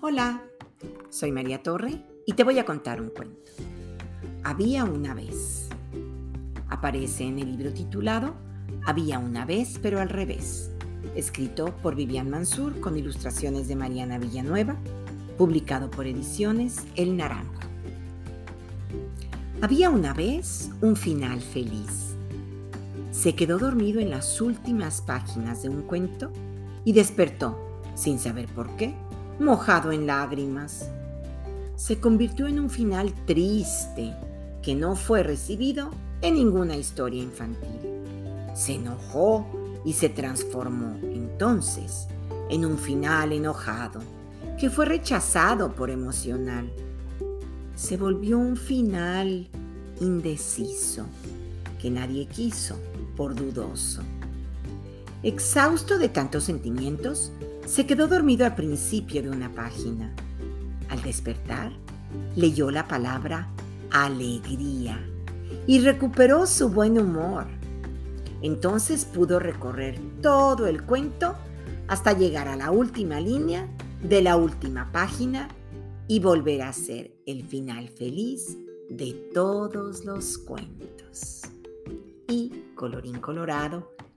Hola, soy María Torre y te voy a contar un cuento. Había una vez. Aparece en el libro titulado Había una vez pero al revés, escrito por Vivian Mansur con ilustraciones de Mariana Villanueva, publicado por Ediciones El Naranjo. Había una vez un final feliz. Se quedó dormido en las últimas páginas de un cuento y despertó, sin saber por qué, mojado en lágrimas. Se convirtió en un final triste que no fue recibido en ninguna historia infantil. Se enojó y se transformó entonces en un final enojado que fue rechazado por emocional. Se volvió un final indeciso que nadie quiso por dudoso. Exhausto de tantos sentimientos, se quedó dormido al principio de una página. Al despertar, leyó la palabra alegría y recuperó su buen humor. Entonces pudo recorrer todo el cuento hasta llegar a la última línea de la última página y volver a ser el final feliz de todos los cuentos. Y, colorín colorado,